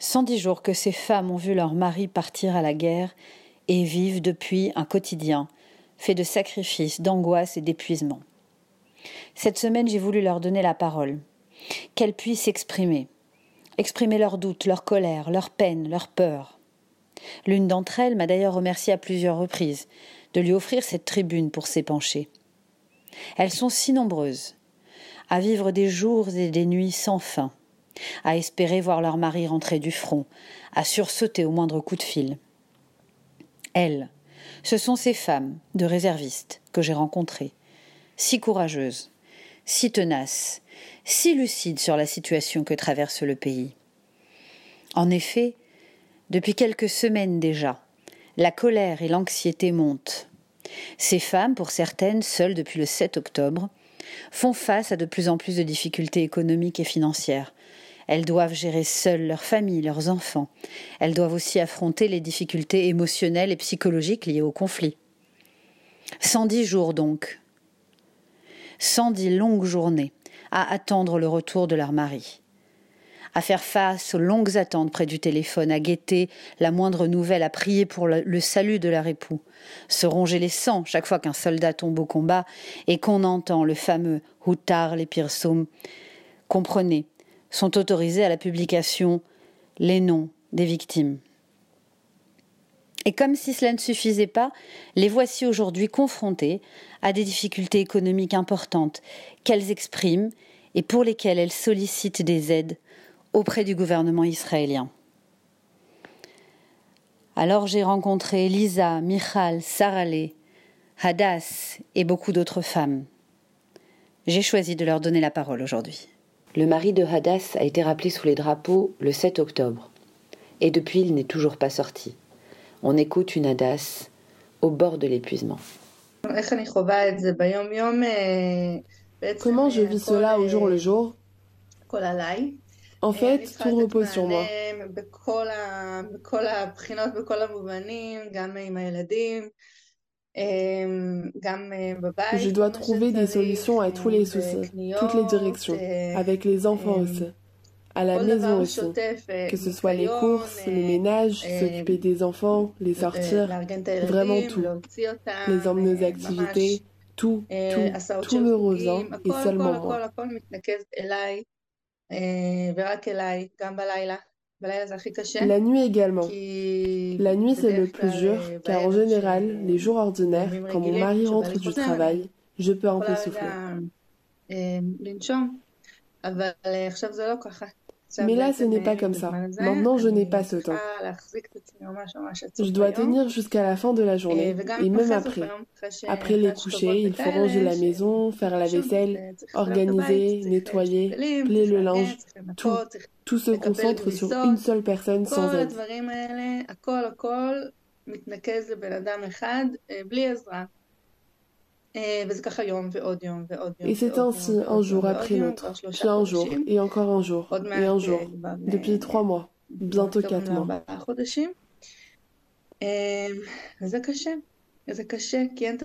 110 jours que ces femmes ont vu leur mari partir à la guerre et vivent depuis un quotidien fait de sacrifices, d'angoisse et d'épuisement. Cette semaine, j'ai voulu leur donner la parole, qu'elles puissent s'exprimer, exprimer leurs doutes, leur colère, leur peine, leur peur. L'une d'entre elles m'a d'ailleurs remercié à plusieurs reprises de lui offrir cette tribune pour s'épancher. Elles sont si nombreuses à vivre des jours et des nuits sans fin, à espérer voir leur mari rentrer du front, à sursauter au moindre coup de fil. Elles, ce sont ces femmes de réservistes que j'ai rencontrées, si courageuses, si tenaces, si lucides sur la situation que traverse le pays. En effet, depuis quelques semaines déjà, la colère et l'anxiété montent. Ces femmes, pour certaines seules depuis le 7 octobre, font face à de plus en plus de difficultés économiques et financières. Elles doivent gérer seules leur famille, leurs enfants. Elles doivent aussi affronter les difficultés émotionnelles et psychologiques liées au conflit. 110 jours donc. 110 longues journées à attendre le retour de leur mari à faire face aux longues attentes près du téléphone, à guetter la moindre nouvelle, à prier pour le, salut de leur époux, se ronger les sangs chaque fois qu'un soldat tombe au combat et qu'on entend le fameux Hutar les Pirsum. Comprenez, sont autorisés à la publication les noms des victimes. Et comme si cela ne suffisait pas, les voici aujourd'hui confrontées à des difficultés économiques importantes qu'elles expriment et pour lesquelles elles sollicitent des aides auprès du gouvernement israélien. Alors j'ai rencontré Lisa, Michal, Sarale, Hadas et beaucoup d'autres femmes. J'ai choisi de leur donner la parole aujourd'hui. Le mari de Hadas a été rappelé sous les drapeaux le 7 octobre. Et depuis, il n'est toujours pas sorti. On écoute une Hadas au bord de l'épuisement. Comment je vis cela au jour le jour? En fait, tout repose sur moi. Je dois trouver des solutions à tous les soucis, toutes les directions, avec les enfants aussi, à la maison aussi, que ce soit les courses, le ménage, s'occuper des enfants, les sortir, vraiment tout, les emmener aux activités, tout, tout, tout me revient et seulement moi. La nuit également. La nuit c'est le plus dur car en général, les jours ordinaires, quand mon mari rentre du travail, je peux un peu souffler. Mais là, ce n'est pas comme ça. Maintenant, je n'ai pas ce temps. Je dois tenir jusqu'à la fin de la journée, et même après. Après les coucher, il faut ranger la maison, faire la vaisselle, organiser, nettoyer, plier le linge, tout. Tout se concentre sur une seule personne sans aide. Et c'est ainsi un jour après l'autre, puis un jour, et encore un jour, et un jour, depuis trois mois, bientôt quatre mois.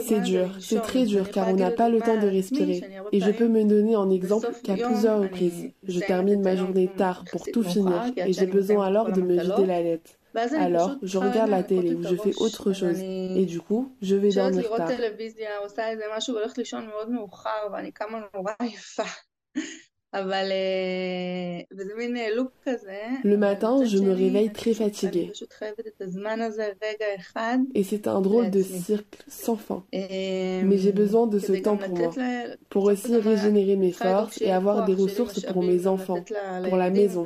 C'est dur, c'est très dur car on n'a pas le temps de respirer. Et je peux me donner en exemple qu'à plusieurs reprises, je termine ma journée tard pour tout finir. et j'ai besoin alors de me vider la tête. Alors, je regarde la télé ou je fais autre chose. Et du coup, je vais dormir tard. Le matin, je me réveille très fatiguée. Et c'est un drôle de cirque sans fin. Mais j'ai besoin de ce temps pour moi, pour aussi régénérer mes forces et avoir des ressources pour mes enfants, pour la maison.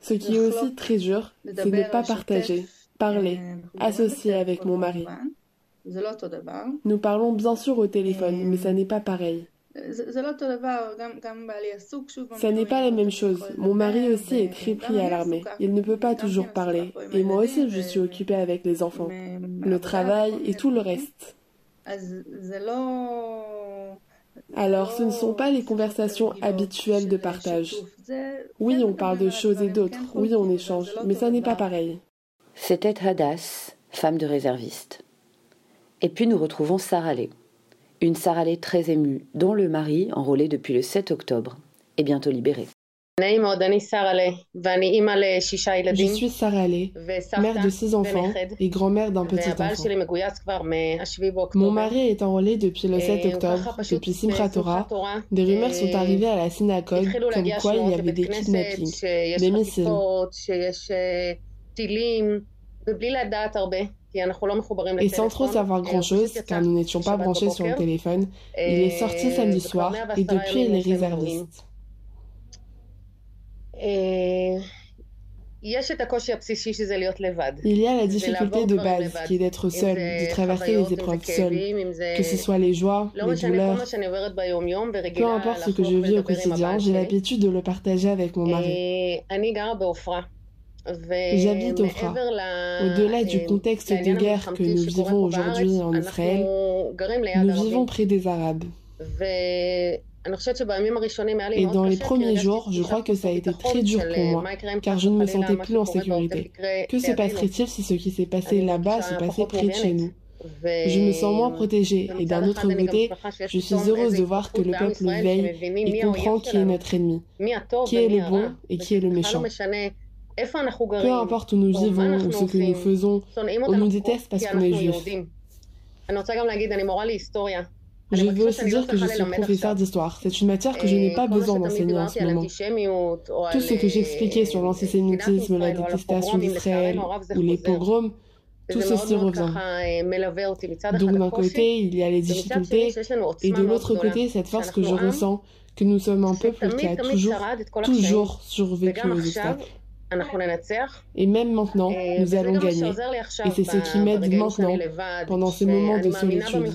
Ce qui est aussi très dur, c'est ne pas partager, parler, associer avec mon mari. Nous parlons bien sûr au téléphone, mais ça n'est pas pareil. Ça n'est pas la même chose. Mon mari aussi est très pris à l'armée. Il ne peut pas toujours parler. Et moi aussi, je suis occupée avec les enfants, le travail et tout le reste. Alors, ce ne sont pas les conversations habituelles de partage. Oui, on parle de choses et d'autres, oui, on échange, mais ça n'est pas pareil. C'était Hadas, femme de réserviste. Et puis nous retrouvons Sarah Lé, Une Sarah très émue, dont le mari, enrôlé depuis le 7 octobre, est bientôt libéré. Je suis Sarah Lé, mère de six enfants et grand-mère d'un petit enfant. Mon mari est enrôlé depuis le 7 octobre, depuis Simchat Torah. Des rumeurs sont arrivées à la synagogue comme quoi il y avait des kidnappings, des missiles. Et sans trop savoir grand-chose, car nous n'étions pas branchés sur le téléphone, il est sorti samedi soir et depuis il est réserviste. Il y a la difficulté de base qui est d'être seul, de traverser les épreuves seul, que ce soit les joies, les douleurs. Peu importe ce que je vis au quotidien, j'ai l'habitude de le partager avec mon mari. J'habite au Fra. Au-delà du contexte de guerre que nous vivons aujourd'hui en Israël, nous vivons près des Arabes. Et dans les premiers jours, je crois que ça a été très dur pour moi, car je ne me sentais plus en sécurité. Que se passerait-il si ce qui s'est passé là-bas se passait près de chez nous je me sens moins protégée et d'un autre côté, je suis heureuse de voir que le peuple veille et comprend qui est notre ennemi, qui est le bon et qui est le méchant. Peu importe où nous vivons ou ce que nous faisons, on nous déteste parce qu'on est juif. Je veux aussi dire que je suis professeur d'histoire. C'est une matière que je n'ai pas besoin d'enseigner en ce moment. Tout ce que j'expliquais sur l'antisémitisme, la détestation d'Israël ou les pogroms, tout ceci revient. Donc d'un côté, il y a les difficultés, et de l'autre côté, cette force que je ressens, que nous sommes un peuple qui a toujours, toujours survécu aux obstacles. Et même maintenant, nous allons gagner. Et c'est ce qui m'aide maintenant, pendant ces moments de solitude.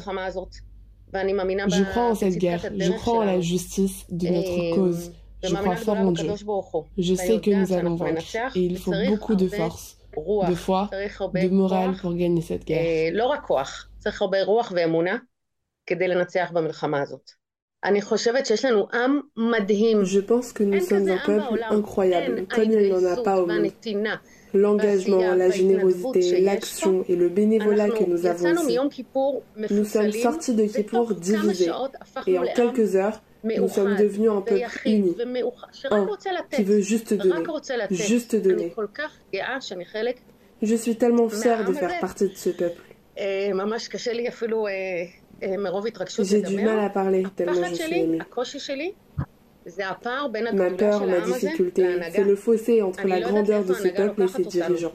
Je crois en cette guerre, je crois en la justice de notre cause. Je crois fort en Dieu. Je sais que nous allons vaincre et il faut beaucoup de force, de foi, de morale pour gagner cette guerre. Je pense que nous sommes un peuple incroyable, comme il n'en a pas au monde l'engagement, la générosité, l'action et le bénévolat que nous avons ici. Nous sommes sortis de Kippour divisés et en quelques heures, nous sommes devenus un peuple uni, un. qui veut juste donner, juste donner. Je suis tellement fière de faire partie de ce peuple. J'ai du mal à parler tellement je suis émue. Ma peur, ma difficulté, c'est le fossé entre la grandeur de ce peuple et ses dirigeants.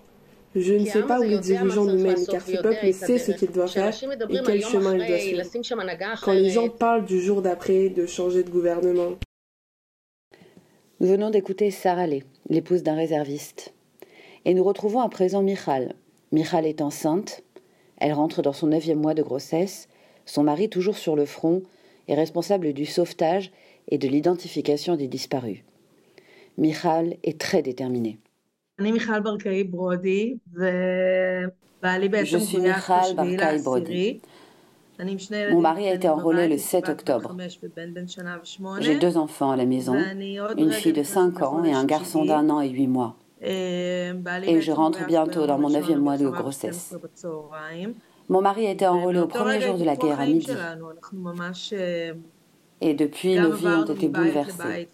Je ne sais pas où les dirigeants nous mènent, car ce peuple sait ce qu'il doit faire et quel chemin il doit suivre. Quand les gens parlent du jour d'après de changer de gouvernement. Nous venons d'écouter Sarah Lé, l'épouse d'un réserviste. Et nous retrouvons à présent Michal. Michal est enceinte. Elle rentre dans son neuvième mois de grossesse. Son mari, toujours sur le front, est responsable du sauvetage et de l'identification des disparus. Michal est très déterminée. Je suis Michal Barkai Brody. Mon mari a été enrôlé le 7 octobre. J'ai deux enfants à la maison, une fille de 5 ans et un garçon d'un an et 8 mois. Et je rentre bientôt dans mon neuvième mois de grossesse. Mon mari a été enrôlé au premier jour de la guerre à midi. Et depuis, nos vies ont été bouleversées.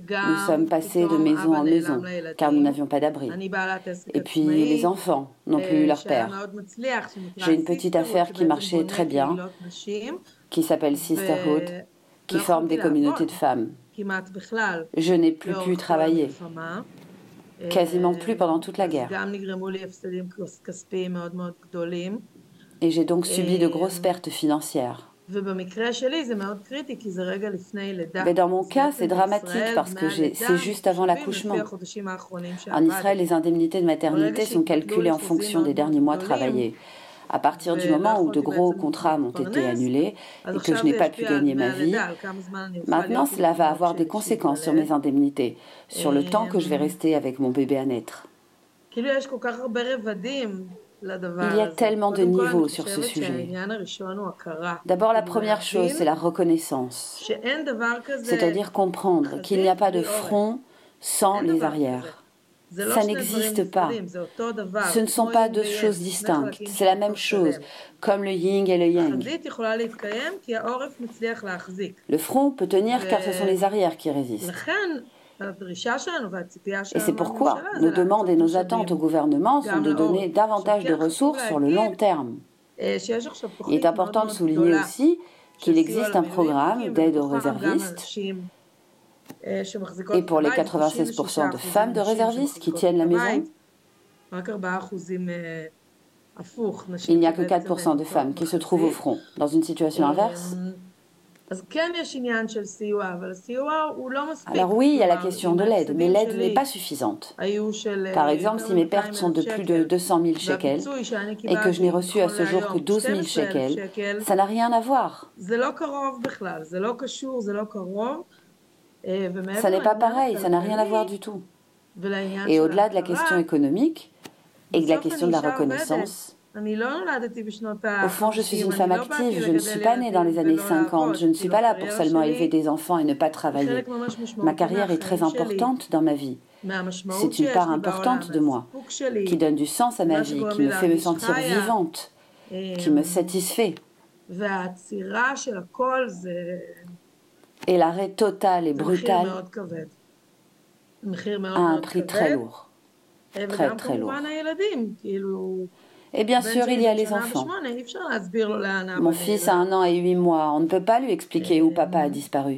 Nous sommes passés de maison en maison, car nous n'avions pas d'abri. Et puis, les enfants n'ont plus eu leur père. J'ai une petite affaire qui marchait très bien, qui s'appelle Sisterhood, qui forme des communautés de femmes. Je n'ai plus pu travailler, quasiment plus pendant toute la guerre. Et j'ai donc subi de grosses pertes financières. Mais dans mon cas, c'est dramatique parce que c'est juste avant l'accouchement. En Israël, les indemnités de maternité sont calculées en fonction des derniers mois travaillés. À partir du moment où de gros contrats m'ont été annulés et que je n'ai pas pu gagner ma vie, maintenant cela va avoir des conséquences sur mes indemnités, sur le temps que je vais rester avec mon bébé à naître. Il y a tellement de niveaux sur ce sujet. D'abord, la première chose, c'est la reconnaissance, c'est-à-dire comprendre qu'il n'y a pas de front sans les arrières. Ça n'existe pas. Ce ne sont pas deux choses distinctes. C'est la même chose, comme le yin et le yang. Le front peut tenir car ce sont les arrières qui résistent. Et c'est pourquoi nos demandes et nos attentes au gouvernement sont de donner davantage de ressources sur le long terme. Il est important de souligner aussi qu'il existe un programme d'aide aux réservistes et pour les 96% de femmes de réservistes qui tiennent la maison, il n'y a que 4% de femmes qui se trouvent au front. Dans une situation inverse, alors oui, il y a la question de l'aide, mais l'aide n'est pas suffisante. Par exemple, si mes pertes sont de plus de 200 000 shekels et que je n'ai reçu à ce jour que 12 000 shekels, ça n'a rien à voir. Ça n'est pas pareil, ça n'a rien à voir du tout. Et au-delà de la question économique et de la question de la reconnaissance, au fond, je suis une femme active, je ne suis pas née dans les années 50, je ne suis pas là pour seulement élever des enfants et ne pas travailler. Ma carrière est très importante dans ma vie. C'est une part importante de moi, qui donne du sens à ma vie, qui me fait me sentir vivante, qui me satisfait. Et l'arrêt total et brutal a un prix très lourd. Très, très lourd. Et bien sûr, il y a les enfants. Mon fils a un an et huit mois. On ne peut pas lui expliquer où papa a disparu.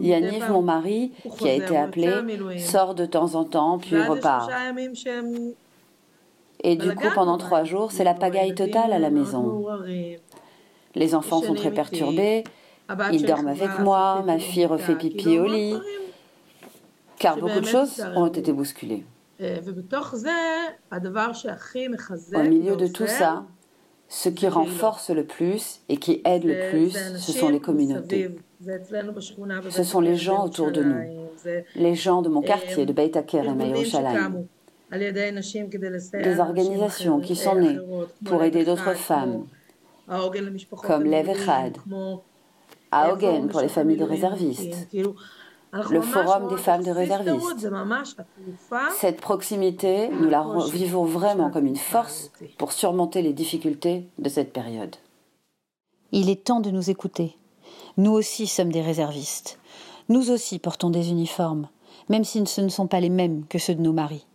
Yaniv, mon mari, qui a été appelé, sort de temps en temps, puis repart. Et du coup, pendant trois jours, c'est la pagaille totale à la maison. Les enfants sont très perturbés. Ils dorment avec moi. Ma fille refait pipi au lit. Car beaucoup de choses ont été bousculées. Au milieu de tout ça, ce qui renforce le plus et qui aide le plus, ce sont les communautés. Ce sont les gens autour de nous, les gens de mon quartier, de Beit Akerem et Yerushalayim. Des organisations qui sont nées pour aider d'autres femmes, comme Lev Echad, Aogen pour les familles de réservistes, le Forum des femmes de réservistes. Cette proximité, nous la vivons vraiment comme une force pour surmonter les difficultés de cette période. Il est temps de nous écouter. Nous aussi sommes des réservistes. Nous aussi portons des uniformes, même si ce ne sont pas les mêmes que ceux de nos maris.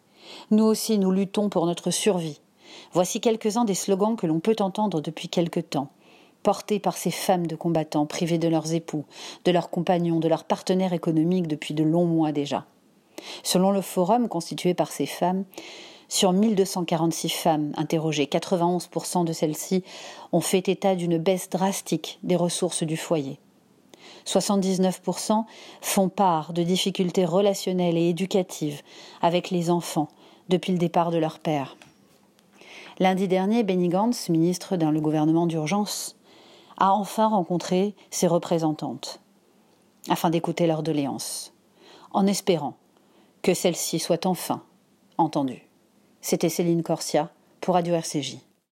Nous aussi nous luttons pour notre survie. Voici quelques-uns des slogans que l'on peut entendre depuis quelque temps portés par ces femmes de combattants privées de leurs époux, de leurs compagnons, de leurs partenaires économiques depuis de longs mois déjà. Selon le forum constitué par ces femmes, sur 1246 femmes interrogées, 91% de celles-ci ont fait état d'une baisse drastique des ressources du foyer. 79% font part de difficultés relationnelles et éducatives avec les enfants depuis le départ de leur père. Lundi dernier, Benny Gantz, ministre dans le gouvernement d'urgence, a enfin rencontré ses représentantes, afin d'écouter leurs doléances, en espérant que celles-ci soient enfin entendues. C'était Céline Corsia pour Radio RCJ.